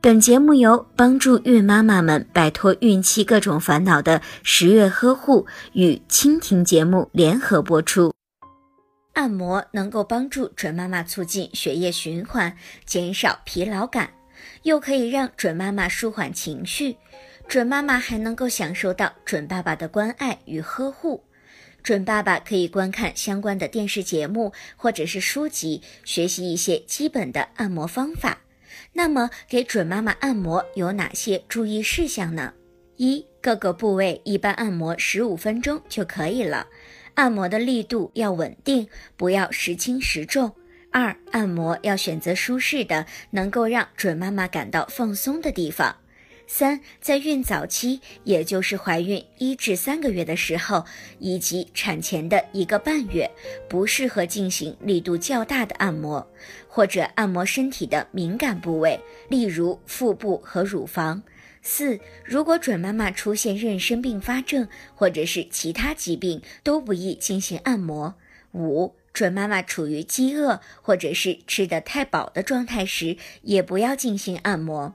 本节目由帮助孕妈妈们摆脱孕期各种烦恼的十月呵护与蜻蜓节目联合播出。按摩能够帮助准妈妈促进血液循环，减少疲劳感，又可以让准妈妈舒缓情绪。准妈妈还能够享受到准爸爸的关爱与呵护。准爸爸可以观看相关的电视节目或者是书籍，学习一些基本的按摩方法。那么，给准妈妈按摩有哪些注意事项呢？一、各个部位一般按摩十五分钟就可以了，按摩的力度要稳定，不要时轻时重。二、按摩要选择舒适的，能够让准妈妈感到放松的地方。三，在孕早期，也就是怀孕一至三个月的时候，以及产前的一个半月，不适合进行力度较大的按摩，或者按摩身体的敏感部位，例如腹部和乳房。四，如果准妈妈出现妊娠并发症或者是其他疾病，都不宜进行按摩。五，准妈妈处于饥饿或者是吃得太饱的状态时，也不要进行按摩。